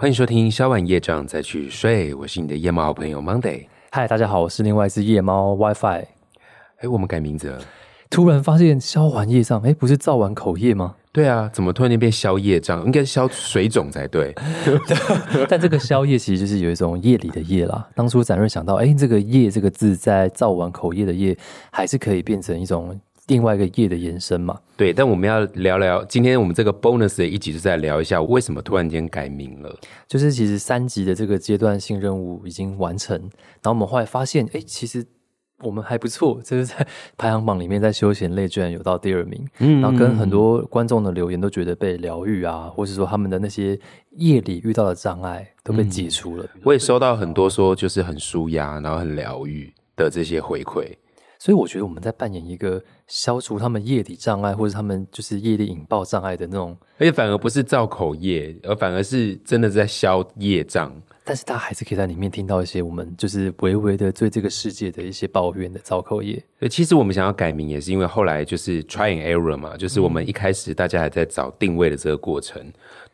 欢迎收听消完夜障再去睡，我是你的夜猫好朋友 Monday。嗨，大家好，我是另外一只夜猫 WiFi。哎，我们改名字了。突然发现消完夜障，哎，不是造完口业吗？对啊，怎么突然间变消夜障？应该是消水肿才对。但这个消夜其实就是有一种夜里的夜啦。当初展瑞想到，哎，这个夜这个字在造完口业的夜，还是可以变成一种。另外一个业的延伸嘛，对，但我们要聊聊今天我们这个 bonus 的一集，是在聊一下为什么突然间改名了。就是其实三级的这个阶段性任务已经完成，然后我们后来发现，哎，其实我们还不错，就是在排行榜里面，在休闲类居然有到第二名。嗯，然后跟很多观众的留言都觉得被疗愈啊，或是说他们的那些夜里遇到的障碍都被解除了。我也收到很多说就是很舒压，然后很疗愈的这些回馈。所以我觉得我们在扮演一个消除他们业力障碍，或者他们就是业力引爆障碍的那种，而且反而不是造口业，而反而是真的在消业障。但是他还是可以在里面听到一些我们就是微微的对这个世界的一些抱怨的造口业。对，其实我们想要改名也是因为后来就是 try and error 嘛，就是我们一开始大家还在找定位的这个过程，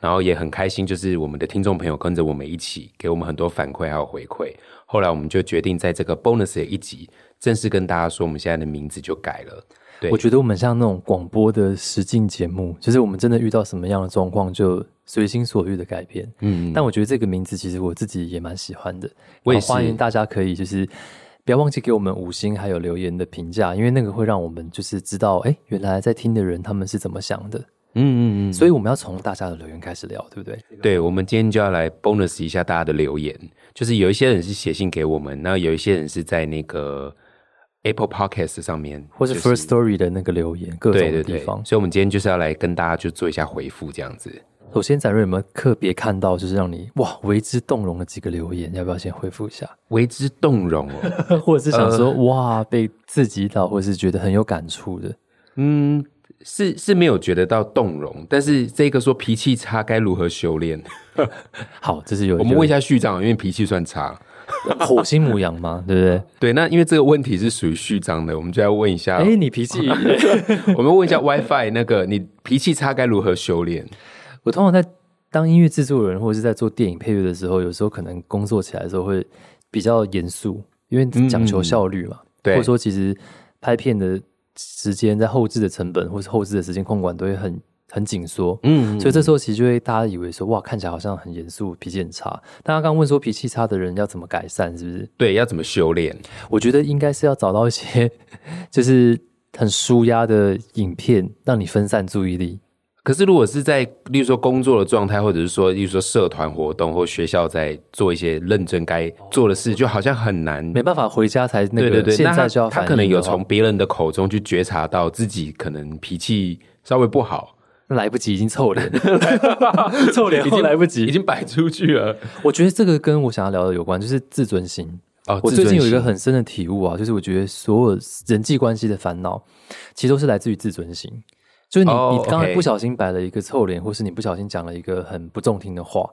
然后也很开心，就是我们的听众朋友跟着我们一起给我们很多反馈还有回馈。后来我们就决定在这个 bonus 的一集。正式跟大家说，我们现在的名字就改了。对，我觉得我们像那种广播的实境节目，就是我们真的遇到什么样的状况，就随心所欲的改变。嗯，但我觉得这个名字其实我自己也蛮喜欢的。我也欢迎大家可以就是不要忘记给我们五星还有留言的评价，因为那个会让我们就是知道，哎，原来在听的人他们是怎么想的。嗯嗯嗯。所以我们要从大家的留言开始聊，对不对？对，我们今天就要来 bonus 一下大家的留言，就是有一些人是写信给我们，那有一些人是在那个。Apple Podcast 上面，或是 First Story 的那个留言，各种地方，所以，我们今天就是要来跟大家就做一下回复，这样子。首先，展瑞有没有特别看到，就是让你哇为之动容的几个留言？要不要先回复一下？为之动容哦，或者是想说哇被刺激到，或者是觉得很有感触的？嗯，是是没有觉得到动容，但是这个说脾气差该如何修炼？好，这是有我们问一下序长，因为脾气算差。火星母羊吗？对不对？对，那因为这个问题是属于序章的，我们就要问一下。哎，你脾气？我们问一下 WiFi 那个，你脾气差该如何修炼？我通常在当音乐制作人或者是在做电影配乐的时候，有时候可能工作起来的时候会比较严肃，因为讲求效率嘛。对，或者说其实拍片的时间、在后置的成本或是后置的时间控管都会很。很紧缩，嗯，所以这时候其实就会大家以为说，哇，看起来好像很严肃，脾气很差。大家刚问说，脾气差的人要怎么改善，是不是？对，要怎么修炼？我觉得应该是要找到一些就是很舒压的影片，让你分散注意力。可是如果是在，例如说工作的状态，或者是说，例如说社团活动或学校在做一些认真该做的事，就好像很难，没办法回家才那个。对对对，现在就要他可能有从别人的口中去觉察到自己可能脾气稍微不好。来不及，已经臭脸，臭脸已经来不及，已经摆出去了。我觉得这个跟我想要聊的有关，就是自尊心。哦，我最近有一个很深的体悟啊，就是我觉得所有人际关系的烦恼，其实都是来自于自尊心。就是你，你刚才不小心摆了一个臭脸，或是你不小心讲了一个很不中听的话，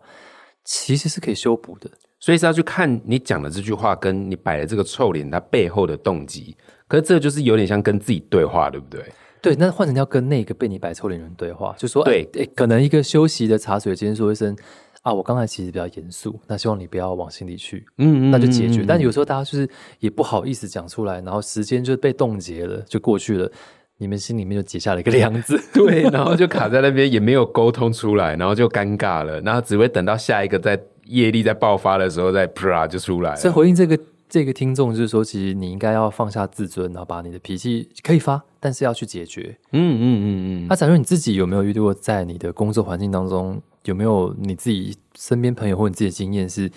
其实是可以修补的。所以是要去看你讲的这句话，跟你摆的这个臭脸，它背后的动机。可是这就是有点像跟自己对话，对不对？对，那换成要跟那个被你摆臭脸人对话，就说，对，哎，可能一个休息的茶水间说一声啊，我刚才其实比较严肃，那希望你不要往心里去，嗯嗯，那就解决。但有时候大家就是也不好意思讲出来，然后时间就被冻结了，就过去了，你们心里面就结下了一个梁子，对，然后就卡在那边，也没有沟通出来，然后就尴尬了，然后只会等到下一个在业力在爆发的时候再啪就出来。所以回应这个。这个听众就是说，其实你应该要放下自尊，然后把你的脾气可以发，但是要去解决。嗯嗯嗯嗯。那假如你自己有没有遇到过，在你的工作环境当中，有没有你自己身边朋友或你自己的经验是，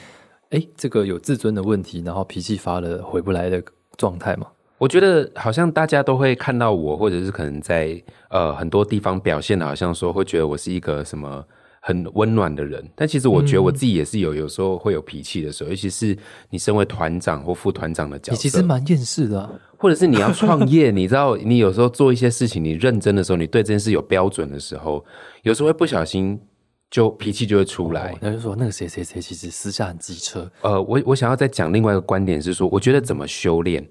哎，这个有自尊的问题，然后脾气发了回不来的状态吗？我觉得好像大家都会看到我，或者是可能在呃很多地方表现的，好像说会觉得我是一个什么。很温暖的人，但其实我觉得我自己也是有有时候会有脾气的时候，尤其是你身为团长或副团长的角色，你其实蛮厌世的，或者是你要创业，你知道，你有时候做一些事情，你认真的时候，你对这件事有标准的时候，有时候会不小心就脾气就会出来。那就说那个谁谁谁其实私下很机车。呃，我我想要再讲另外一个观点是说，我觉得怎么修炼，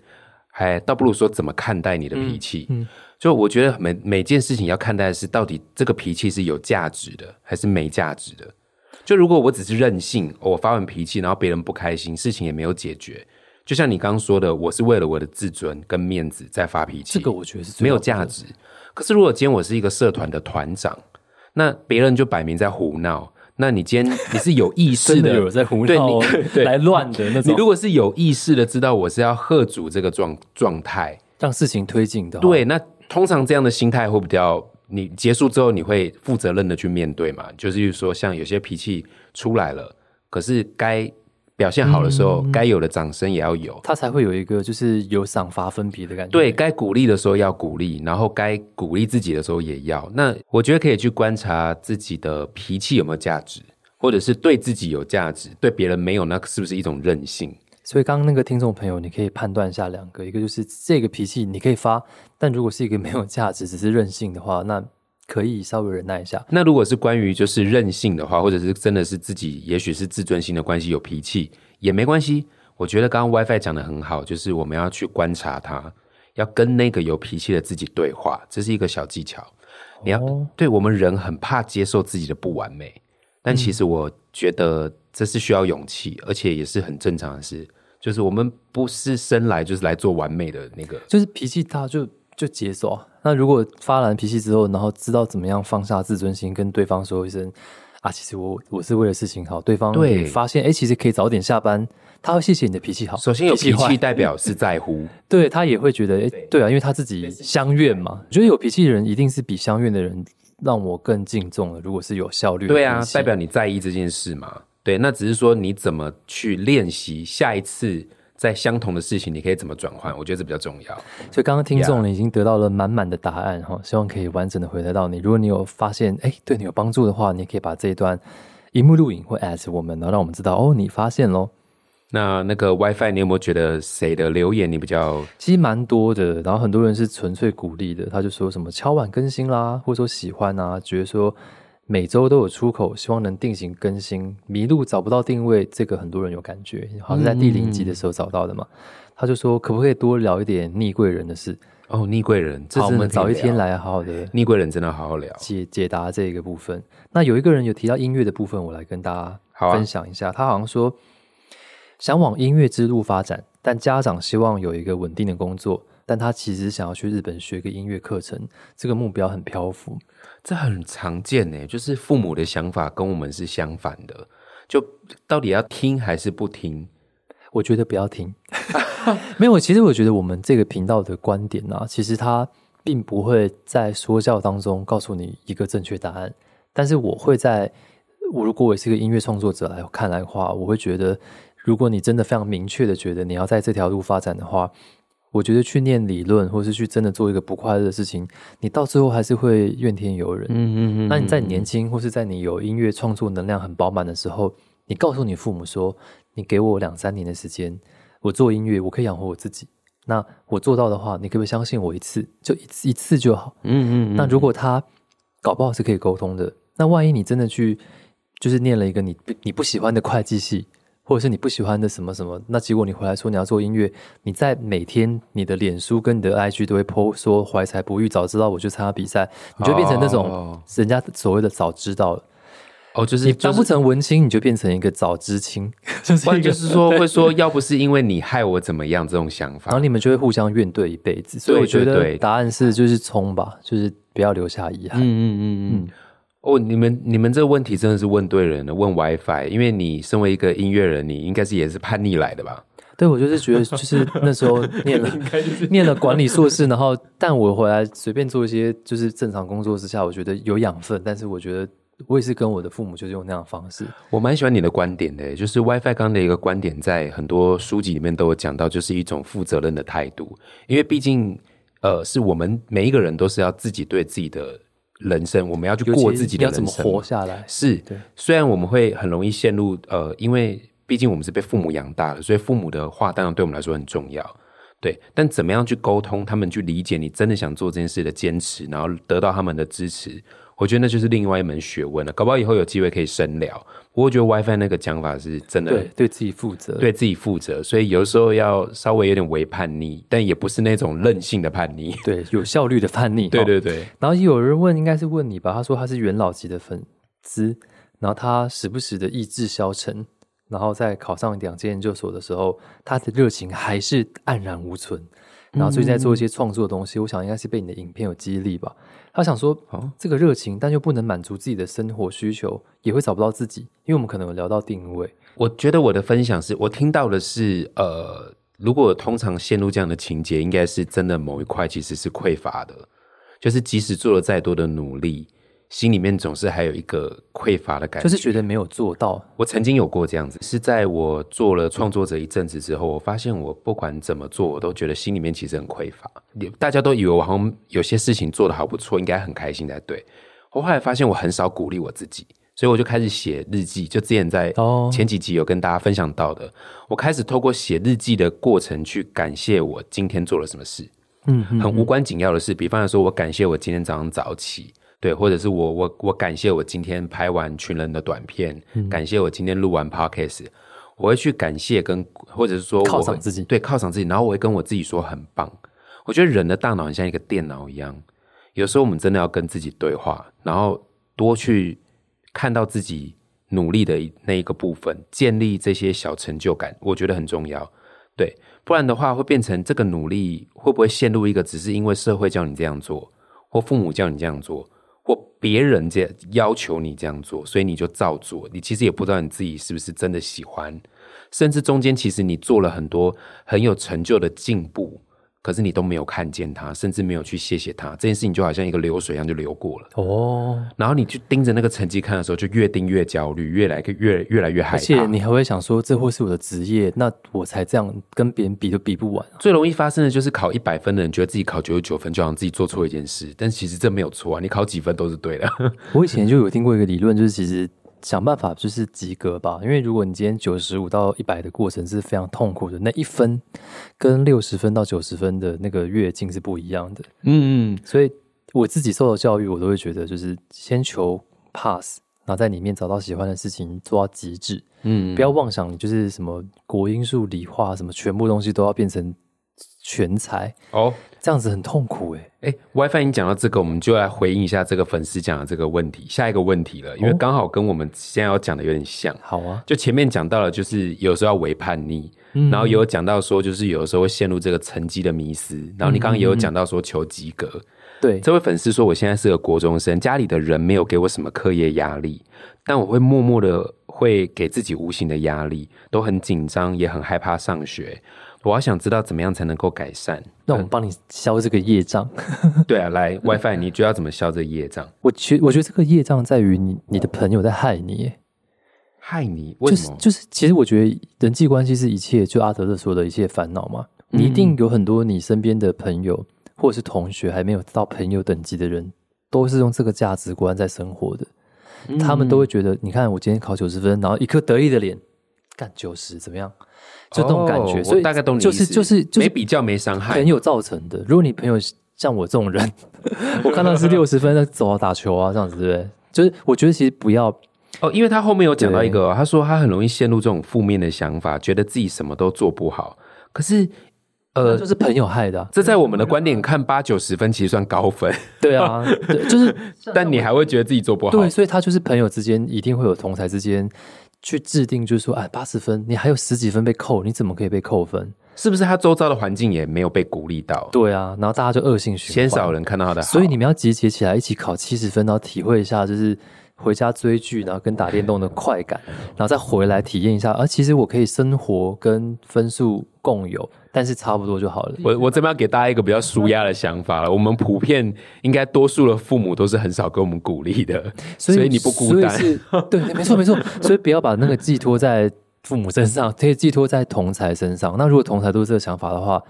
还倒不如说怎么看待你的脾气。嗯。就我觉得每每件事情要看待的是到底这个脾气是有价值的还是没价值的。就如果我只是任性，我发完脾气，然后别人不开心，事情也没有解决。就像你刚刚说的，我是为了我的自尊跟面子在发脾气，这个我觉得是没有价值。可是如果今天我是一个社团的团长，那别人就摆明在胡闹。那你今天你是有意识 的有在胡闹，来乱的那种。你如果是有意识的知道我是要喝阻这个状状态，让事情推进的，对。那通常这样的心态会比较，你结束之后你会负责任的去面对嘛？就是说，像有些脾气出来了，可是该。表现好的时候，该有的掌声也要有，他才会有一个就是有赏罚分别的感觉。对该鼓励的时候要鼓励，然后该鼓励自己的时候也要。那我觉得可以去观察自己的脾气有没有价值，或者是对自己有价值，对别人没有，那是不是一种任性？所以刚刚那个听众朋友，你可以判断一下两个，一个就是这个脾气你可以发，但如果是一个没有价值，只是任性的话，那。可以稍微忍耐一下。那如果是关于就是任性的话，或者是真的是自己，也许是自尊心的关系，有脾气也没关系。我觉得刚刚 WiFi 讲的很好，就是我们要去观察他，要跟那个有脾气的自己对话，这是一个小技巧。你要对我们人很怕接受自己的不完美，但其实我觉得这是需要勇气，而且也是很正常的事。就是我们不是生来就是来做完美的那个，就是脾气大就。就接受。那如果发完脾气之后，然后知道怎么样放下自尊心，跟对方说一声啊，其实我我是为了事情好。对方对发现，哎，其实可以早点下班，他会谢谢你的脾气好。首先有脾气代表是在乎，对他也会觉得，哎，对啊，因为他自己相怨嘛。我觉得有脾气的人一定是比相怨的人让我更敬重了。如果是有效率，对啊，代表你在意这件事嘛。对，那只是说你怎么去练习下一次。在相同的事情，你可以怎么转换？我觉得这比较重要。所以刚刚听众呢已经得到了满满的答案哈，希望可以完整的回答到你。如果你有发现哎对你有帮助的话，你可以把这一段荧幕录影或 at 我们，然后让我们知道哦你发现喽。那那个 WiFi，你有没有觉得谁的留言你比较？其实蛮多的，然后很多人是纯粹鼓励的，他就说什么敲碗更新啦，或者说喜欢啊，觉得说。每周都有出口，希望能定型更新。迷路找不到定位，这个很多人有感觉，好像在第零集的时候找到的嘛。他就说，可不可以多聊一点逆贵人的事？哦，逆贵人，好，我们早一天来好好的逆贵人，真的好好聊解解答这个部分。那有一个人有提到音乐的部分，我来跟大家分享一下。他好像说想往音乐之路发展，但家长希望有一个稳定的工作，但他其实想要去日本学个音乐课程，这个目标很漂浮。这很常见呢，就是父母的想法跟我们是相反的，就到底要听还是不听？我觉得不要听。没有，其实我觉得我们这个频道的观点呢，其实它并不会在说教当中告诉你一个正确答案，但是我会在我如果我是一个音乐创作者来看来的话，我会觉得，如果你真的非常明确的觉得你要在这条路发展的话。我觉得去念理论，或是去真的做一个不快乐的事情，你到最后还是会怨天尤人。嗯嗯嗯。那你在年轻，或是在你有音乐创作能量很饱满的时候，你告诉你父母说：“你给我两三年的时间，我做音乐，我可以养活我自己。那我做到的话，你可不可以相信我一次？就一次一次就好。”嗯嗯。那如果他搞不好是可以沟通的，那万一你真的去就是念了一个你你不喜欢的会计系？或者是你不喜欢的什么什么，那结果你回来说你要做音乐，你在每天你的脸书跟你的 IG 都会 po 说怀才不遇，早知道我就参加比赛，你就变成那种人家所谓的早知道了。哦，就是你当不成文青，你就变成一个早知青，就是就是说会说要不是因为你害我怎么样这种想法，然后你们就会互相怨对一辈子。所以我觉得答案是就是冲吧，就是不要留下遗憾。嗯嗯嗯嗯。哦，你们你们这个问题真的是问对人了，问 WiFi，因为你身为一个音乐人，你应该是也是叛逆来的吧？对，我就是觉得，就是那时候念了念了管理硕士，然后但我回来随便做一些就是正常工作之下，我觉得有养分，但是我觉得我也是跟我的父母就是用那样的方式。我蛮喜欢你的观点的，就是 WiFi 刚的一个观点，在很多书籍里面都有讲到，就是一种负责任的态度，因为毕竟呃，是我们每一个人都是要自己对自己的。人生，我们要去过自己的人生，活下来是。虽然我们会很容易陷入呃，因为毕竟我们是被父母养大的，所以父母的话当然对我们来说很重要。对，但怎么样去沟通，他们去理解你真的想做这件事的坚持，然后得到他们的支持。我觉得那就是另外一门学问了，搞不好以后有机会可以深聊。不过我觉得 WiFi 那个讲法是真的，对，对自己负责，对自己负责，所以有时候要稍微有点微叛逆，但也不是那种任性的叛逆，对，有效率的叛逆。对对对。然后有人问，应该是问你吧？他说他是元老级的粉丝，然后他时不时的意志消沉，然后在考上两间研究所的时候，他的热情还是黯然无存。然后最近在做一些创作的东西，我想应该是被你的影片有激励吧。他想说，这个热情，但又不能满足自己的生活需求，也会找不到自己，因为我们可能有聊到定位。我觉得我的分享是我听到的是，呃，如果通常陷入这样的情节，应该是真的某一块其实是匮乏的，就是即使做了再多的努力。心里面总是还有一个匮乏的感觉，就是觉得没有做到。我曾经有过这样子，是在我做了创作者一阵子之后，我发现我不管怎么做，我都觉得心里面其实很匮乏。大家都以为我好像有些事情做的好不错，应该很开心才对。我后来发现我很少鼓励我自己，所以我就开始写日记。就之前在前几集有跟大家分享到的，我开始透过写日记的过程去感谢我今天做了什么事。嗯，很无关紧要的事，比方来说，我感谢我今天早上早起。对，或者是我我我感谢我今天拍完群人的短片，感谢我今天录完 podcast，我会去感谢跟或者是说犒赏自己，对，犒赏自己，然后我会跟我自己说很棒。我觉得人的大脑很像一个电脑一样，有时候我们真的要跟自己对话，然后多去看到自己努力的那一个部分，建立这些小成就感，我觉得很重要。对，不然的话会变成这个努力会不会陷入一个只是因为社会叫你这样做，或父母叫你这样做。或别人这要求你这样做，所以你就照做。你其实也不知道你自己是不是真的喜欢，甚至中间其实你做了很多很有成就的进步。可是你都没有看见他，甚至没有去谢谢他，这件事情就好像一个流水一样就流过了。哦，然后你去盯着那个成绩看的时候，就越盯越焦虑，越来越越来越害怕。而且你还会想说，这会是我的职业，那我才这样跟别人比都比不完。最容易发生的就是考一百分的人觉得自己考九十九分，就好像自己做错一件事，但其实这没有错啊，你考几分都是对的。我以前就有听过一个理论，就是其实。想办法就是及格吧，因为如果你今天九十五到一百的过程是非常痛苦的，那一分跟六十分到九十分的那个跃进是不一样的。嗯嗯，所以我自己受的教育，我都会觉得就是先求 pass，然后在里面找到喜欢的事情做到极致。嗯，不要妄想就是什么国英数理化什么全部东西都要变成全才哦。这样子很痛苦哎哎，WiFi，你讲到这个，我们就来回应一下这个粉丝讲的这个问题。下一个问题了，因为刚好跟我们现在要讲的有点像。好啊，就前面讲到了，就是有时候要为叛逆，然后也有讲到说，就是有的时候会陷入这个成绩的迷失。然后你刚刚也有讲到说求及格。对，这位粉丝说，我现在是个国中生，家里的人没有给我什么课业压力，但我会默默的会给自己无形的压力，都很紧张，也很害怕上学。我要想知道怎么样才能够改善，那我们帮你消这个业障。对啊，来 WiFi，你觉得要怎么消这个业障？我觉我觉得这个业障在于你你的朋友在害你，害你？为什么？就是，其实我觉得人际关系是一切，就阿德勒说的一切烦恼嘛。你一定有很多你身边的朋友或者是同学，还没有到朋友等级的人，都是用这个价值观在生活的。他们都会觉得，你看我今天考九十分，然后一颗得意的脸，干九十怎么样？就这种感觉，所以大概懂你就是就是就是没比较没伤害，朋友造成的。如果你朋友像我这种人，我看到是六十分，那走啊打球啊这样子，对不对？就是我觉得其实不要哦，因为他后面有讲到一个，他说他很容易陷入这种负面的想法，觉得自己什么都做不好。可是呃，就是朋友害的。这在我们的观点看，八九十分其实算高分。对啊，就是，但你还会觉得自己做不好。对，所以他就是朋友之间一定会有同才之间。去制定，就是说，哎，八十分，你还有十几分被扣，你怎么可以被扣分？是不是他周遭的环境也没有被鼓励到？对啊，然后大家就恶性循环，鲜少人看到他的好。所以你们要集结起来，一起考七十分，然后体会一下，就是回家追剧，然后跟打电动的快感，然后再回来体验一下。啊其实我可以生活跟分数共有。但是差不多就好了。我我这边要给大家一个比较舒压的想法了。我们普遍应该多数的父母都是很少给我们鼓励的，所以你不孤单。对，没错没错。所以不要把那个寄托在父母身上，可以寄托在同才身上。那如果同才都是这个想法的话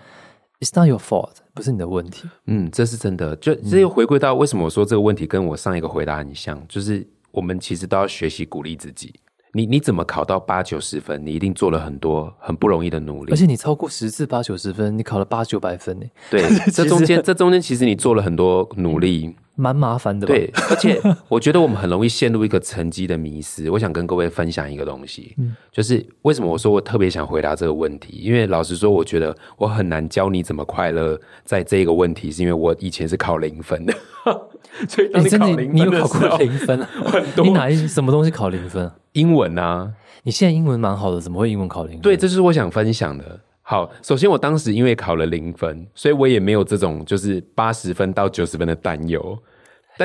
，It's not your fault，不是你的问题。嗯，这是真的。就这又回归到为什么我说这个问题跟我上一个回答很像，就是我们其实都要学习鼓励自己。你你怎么考到八九十分？你一定做了很多很不容易的努力，而且你超过十次八九十分，你考了八九百分呢。对，这中间这中间其实你做了很多努力，蛮麻烦的。对，而且我觉得我们很容易陷入一个成绩的迷失。我想跟各位分享一个东西，就是为什么我说我特别想回答这个问题？因为老实说，我觉得我很难教你怎么快乐。在这一个问题，是因为我以前是考零分的，所以你真的你有考过零分？很多。你哪一什么东西考零分？英文啊？你现在英文蛮好的，怎么会英文考零分？对，这是我想分享的。好，首先我当时因为考了零分，所以我也没有这种就是八十分到九十分的担忧。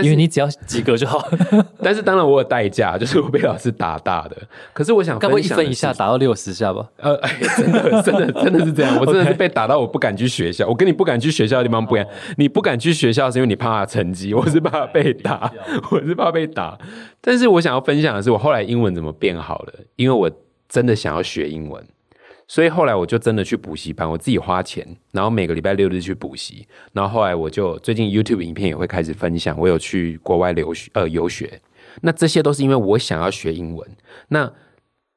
因为你只要及格就好。但是当然我有代价，就是我被老师打大的。可是我想，该不会一分一下打到六十下吧？呃，真的，真的，真的是这样。我真的是被打到我不敢去学校。我跟你不敢去学校的地方不一样。你不敢去学校是因为你怕成绩，我是怕被打，我是怕被打。但是我想要分享的是，我后来英文怎么变好了？因为我真的想要学英文。所以后来我就真的去补习班，我自己花钱，然后每个礼拜六日去补习。然后后来我就最近 YouTube 影片也会开始分享，我有去国外留学呃游学。那这些都是因为我想要学英文。那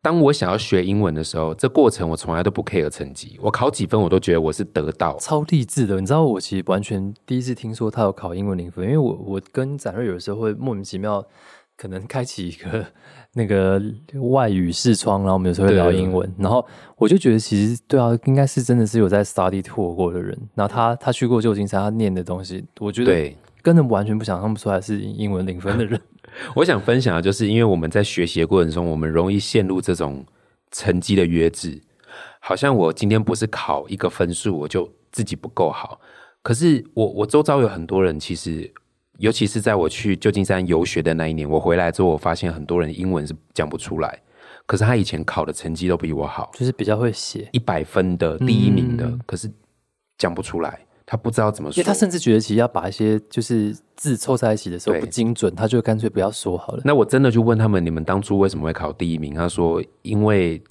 当我想要学英文的时候，这过程我从来都不 care 成绩，我考几分我都觉得我是得到。超励志的，你知道我其实完全第一次听说他有考英文零分，因为我我跟展瑞有时候会莫名其妙可能开启一个。那个外语视窗，然后我们有时候会聊英文，然后我就觉得其实对啊，应该是真的是有在 study tour 过的人，然后他他去过旧金山，他念的东西，我觉得根本完全不想象不出来是英文零分的人。我想分享的就是，因为我们在学习的过程中，我们容易陷入这种成绩的约制，好像我今天不是考一个分数，我就自己不够好。可是我我周遭有很多人，其实。尤其是在我去旧金山游学的那一年，我回来之后，我发现很多人英文是讲不出来，可是他以前考的成绩都比我好，就是比较会写一百分的第一名的，可是讲不出来，他不知道怎么说，他甚至觉得其实要把一些就是字凑在一起的时候不精准，他就干脆不要说好了。那我真的就问他们，你们当初为什么会考第一名？他说因为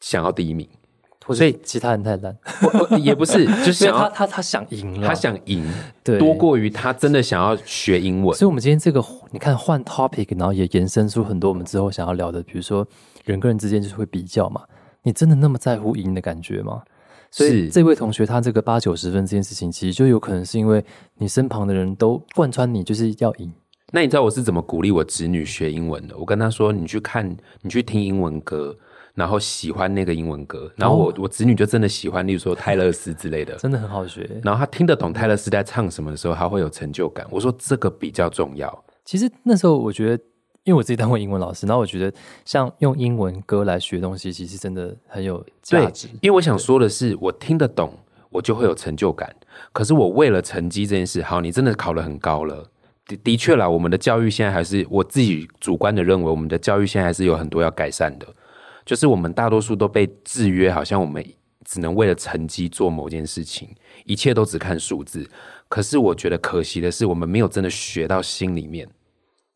想要第一名。所以其他人太烂，也不是，就是他他他想赢了，他想赢，对，多过于他真的想要学英文。所以，我们今天这个，你看换 topic，然后也延伸出很多我们之后想要聊的，比如说人跟人之间就是会比较嘛，你真的那么在乎赢的感觉吗？所以，这位同学他这个八九十分这件事情，其实就有可能是因为你身旁的人都贯穿你就是要赢。那你知道我是怎么鼓励我侄女学英文的？我跟她说：“你去看，你去听英文歌。”然后喜欢那个英文歌，然后我我子女就真的喜欢，例如说泰勒斯之类的，真的很好学。然后他听得懂泰勒斯在唱什么的时候，他会有成就感。我说这个比较重要。其实那时候我觉得，因为我自己当过英文老师，然后我觉得像用英文歌来学东西，其实真的很有价值。因为我想说的是，我听得懂，我就会有成就感。可是我为了成绩这件事，好，你真的考得很高了，的的确啦，我们的教育现在还是我自己主观的认为，我们的教育现在还是有很多要改善的。就是我们大多数都被制约，好像我们只能为了成绩做某件事情，一切都只看数字。可是我觉得可惜的是，我们没有真的学到心里面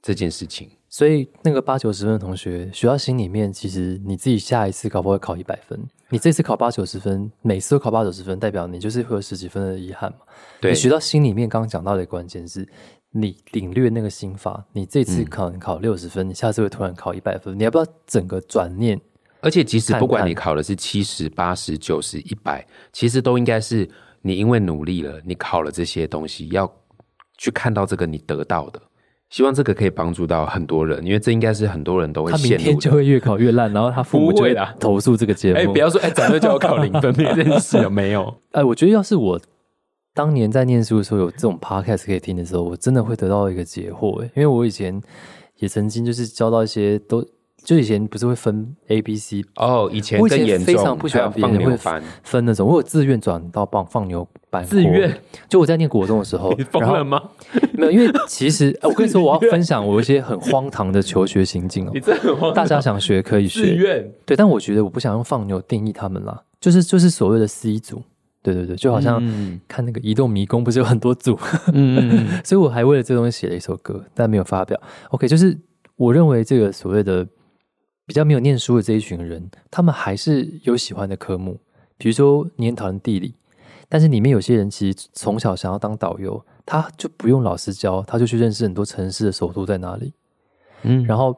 这件事情。所以那个八九十分的同学学到心里面，其实你自己下一次考不会考一百分，你这次考八九十分，每次都考八九十分，代表你就是会有十几分的遗憾嘛？对，学到心里面，刚刚讲到的关键是你领略那个心法。你这次可能考六十分，你下次会突然考一百分，你要不要整个转念？而且，即使不管你考的是七十八十九十一百，其实都应该是你因为努力了，你考了这些东西，要去看到这个你得到的。希望这个可以帮助到很多人，因为这应该是很多人都会。他明天就会越考越烂，然后他父母就会投诉这个节目。哎，不要说哎，早就叫我考零分，没这件事有没有？哎，我觉得要是我当年在念书的时候有这种 podcast 可以听的时候，我真的会得到一个解惑。哎，因为我以前也曾经就是教到一些都。就以前不是会分 A、B、C 哦，以前更严重，非常不喜欢放牛班分那种。我有自愿转到放放牛班，自愿。就我在念国中的时候，你疯了吗？没有，因为其实 我跟你说，我要分享我一些很荒唐的求学行径哦。你这很荒，大家想学可以学，自愿。对，但我觉得我不想用放牛定义他们啦，就是就是所谓的 C 组，对对对，就好像看那个移动迷宫，不是有很多组，嗯，所以我还为了这东西写了一首歌，但没有发表。OK，就是我认为这个所谓的。比较没有念书的这一群人，他们还是有喜欢的科目，比如说你很讨厌地理，但是里面有些人其实从小想要当导游，他就不用老师教，他就去认识很多城市的首都在哪里。嗯，然后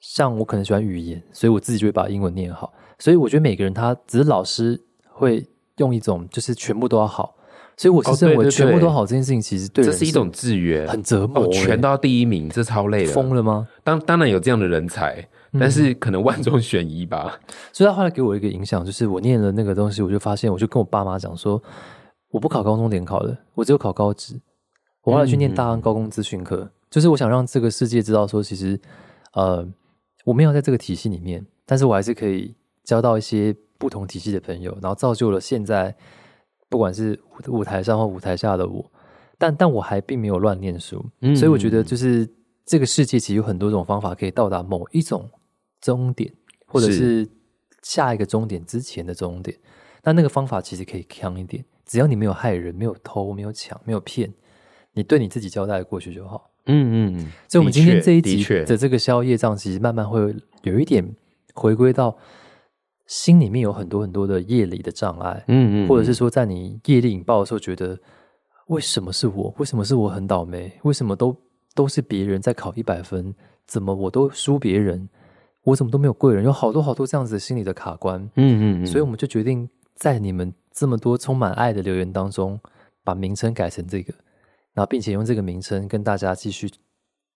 像我可能喜欢语言，所以我自己就会把英文念好。所以我觉得每个人他只是老师会用一种就是全部都要好，所以我是认为全部都好这件事情，其实对这是一种制约，很折磨。全都要第一名，这超累的。疯了吗？当当然有这样的人才，但是可能万中选一吧。所以他后来给我一个影响，就是我念了那个东西，我就发现，我就跟我爸妈讲说，我不考高中联考了，我只有考高职。我后来去念大安高工资讯科，就是我想让这个世界知道说，其实呃，我没有在这个体系里面，但是我还是可以交到一些不同体系的朋友，然后造就了现在。不管是舞台上或舞台下的我，但但我还并没有乱念书，所以我觉得就是这个世界其实有很多种方法可以到达某一种终点，或者是下一个终点之前的终点。那那个方法其实可以强一点，只要你没有害人、没有偷、没有抢、没有骗，你对你自己交代过去就好。嗯嗯嗯。所以，我们今天这一集的这个宵夜账，其实慢慢会有一点回归到。心里面有很多很多的业力的障碍，嗯嗯，或者是说，在你业力引爆的时候，觉得为什么是我？为什么是我很倒霉？为什么都都是别人在考一百分？怎么我都输别人？我怎么都没有贵人？有好多好多这样子心理的卡关，嗯嗯，所以我们就决定在你们这么多充满爱的留言当中，把名称改成这个，然后并且用这个名称跟大家继续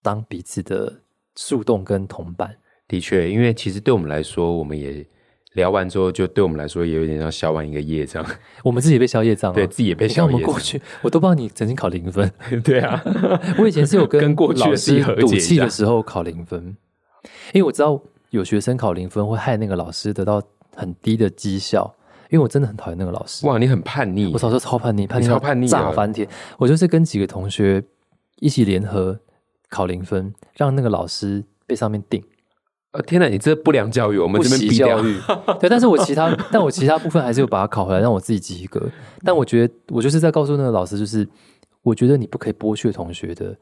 当彼此的树洞跟同伴。的确，因为其实对我们来说，我们也。聊完之后，就对我们来说也有点像消完一个业障。我们自己被消业障，对自己也被消业障。我们过去，我都不知道你曾经考零分。对啊，我以前是有跟过老师赌气的时候考零分，因为我知道有学生考零分会害那个老师得到很低的绩效。因为我真的很讨厌那个老师。哇，你很叛逆！我小时候超叛逆，叛逆超叛逆，炸翻天。我就是跟几个同学一起联合考零分，让那个老师被上面定。呃，天哪！你这不良教育，我们这边逼教育。对，但是我其他，但我其他部分还是有把它考回来，让我自己及格。但我觉得，我就是在告诉那个老师，就是我觉得你不可以剥削同学的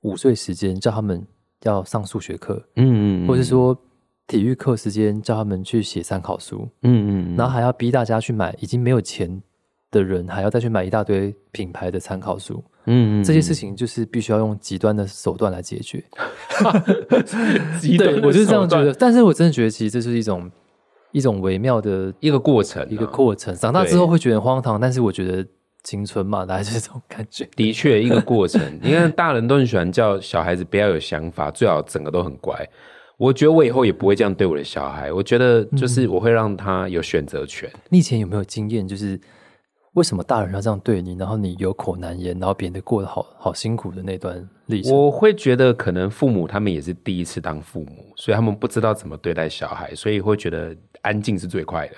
午睡时间，叫他们要上数学课，嗯嗯，或者说体育课时间叫他们去写参考书，嗯嗯，然后还要逼大家去买，已经没有钱的人还要再去买一大堆品牌的参考书。嗯，这些事情就是必须要用极端的手段来解决。对，我就是这样觉得。但是我真的觉得，其实这是一种一种微妙的一个过程，一个过程。长大之后会觉得荒唐，但是我觉得青春嘛，大概是这种感觉。的确，一个过程。你看，大人都很喜欢叫小孩子不要有想法，最好整个都很乖。我觉得我以后也不会这样对我的小孩。我觉得就是我会让他有选择权。你以前有没有经验？就是。为什么大人要这样对你？然后你有口难言，然后别人过得好好辛苦的那段历史，我会觉得可能父母他们也是第一次当父母，所以他们不知道怎么对待小孩，所以会觉得安静是最快的。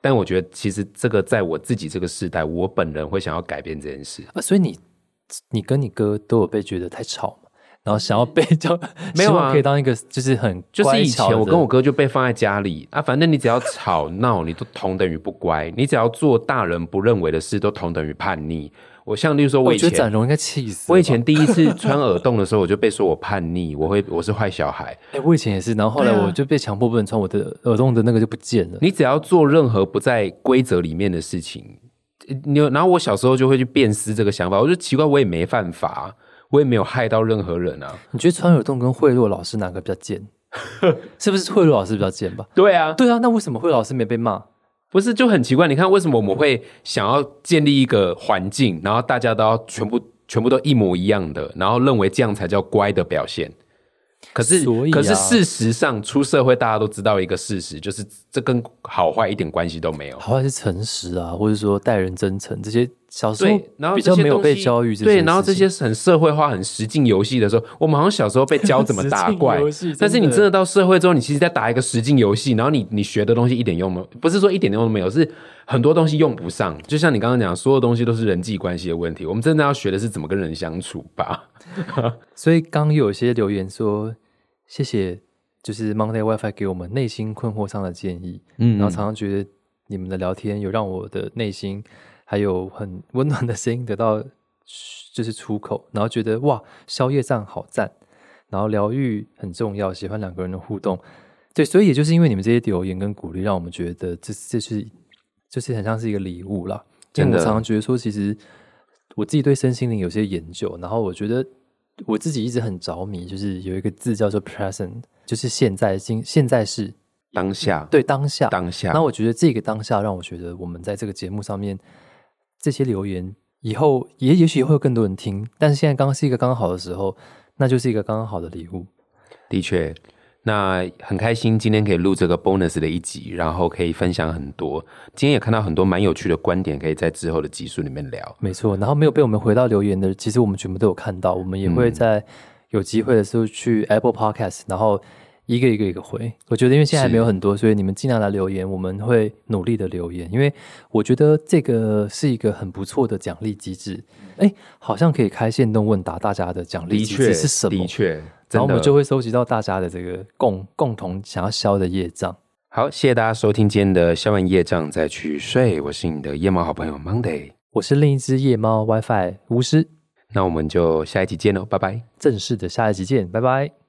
但我觉得其实这个在我自己这个时代，我本人会想要改变这件事啊。所以你你跟你哥都有被觉得太吵。然后想要被叫，没有啊？可以当一个就是很就是以前我跟我哥就被放在家里啊，反正你只要吵闹，你都同等于不乖；你只要做大人不认为的事，都同等于叛逆。我像例如说，我以前展荣应该气死。我以前第一次穿耳洞的时候，我就被说我叛逆，我会我是坏小孩。哎，我以前也是，然后后来我就被强迫不能穿我的耳洞的那个就不见了。你只要做任何不在规则里面的事情，你然后我小时候就会去辨识这个想法，我就奇怪，我也没犯法。我也没有害到任何人啊！你觉得川耳洞跟贿赂老师哪个比较贱？是不是贿赂老师比较贱吧？对啊，对啊，那为什么贿赂老师没被骂？不是就很奇怪？你看，为什么我们会想要建立一个环境，然后大家都要全部全部都一模一样的，然后认为这样才叫乖的表现？可是，可是事实上，出社会大家都知道一个事实，就是这跟好坏一点关系都没有。好坏是诚实啊，或者说待人真诚，这些小时候然后比较没有被教育。对，然后这些很社会化、很实境游戏的时候，我们好像小时候被教怎么打怪。但是你真的到社会之后，你其实在打一个实境游戏，然后你你学的东西一点用没有？不是说一点用都没有，是很多东西用不上。就像你刚刚讲，所有东西都是人际关系的问题。我们真的要学的是怎么跟人相处吧。所以刚有些留言说。谢谢，就是 Monday WiFi 给我们内心困惑上的建议，嗯，然后常常觉得你们的聊天有让我的内心还有很温暖的声音得到就是出口，然后觉得哇，宵夜站好赞，然后疗愈很重要，喜欢两个人的互动，对，所以也就是因为你们这些留言跟鼓励，让我们觉得这这是就是很像是一个礼物啦。真的，我常常觉得说，其实我自己对身心灵有些研究，然后我觉得。我自己一直很着迷，就是有一个字叫做 present，就是现在、今现在是当下，对当下，当下。那我觉得这个当下让我觉得，我们在这个节目上面这些留言以后也也许会有更多人听，但是现在刚刚是一个刚刚好的时候，那就是一个刚刚好的礼物。的确。那很开心今天可以录这个 bonus 的一集，然后可以分享很多。今天也看到很多蛮有趣的观点，可以在之后的集数里面聊。没错，然后没有被我们回到留言的，其实我们全部都有看到。我们也会在有机会的时候去 Apple Podcast，然后一个一个一个回。我觉得因为现在还没有很多，所以你们尽量来留言，我们会努力的留言。因为我觉得这个是一个很不错的奖励机制。哎，好像可以开线动问答，大家的奖励机制是什么？的确。然后我们就会收集到大家的这个共共同想要消的业障。好，谢谢大家收听今天的消完业障再去睡。我是你的夜猫好朋友 Monday，我是另一只夜猫 WiFi 巫师。那我们就下一集见喽，拜拜。正式的下一集见，拜拜。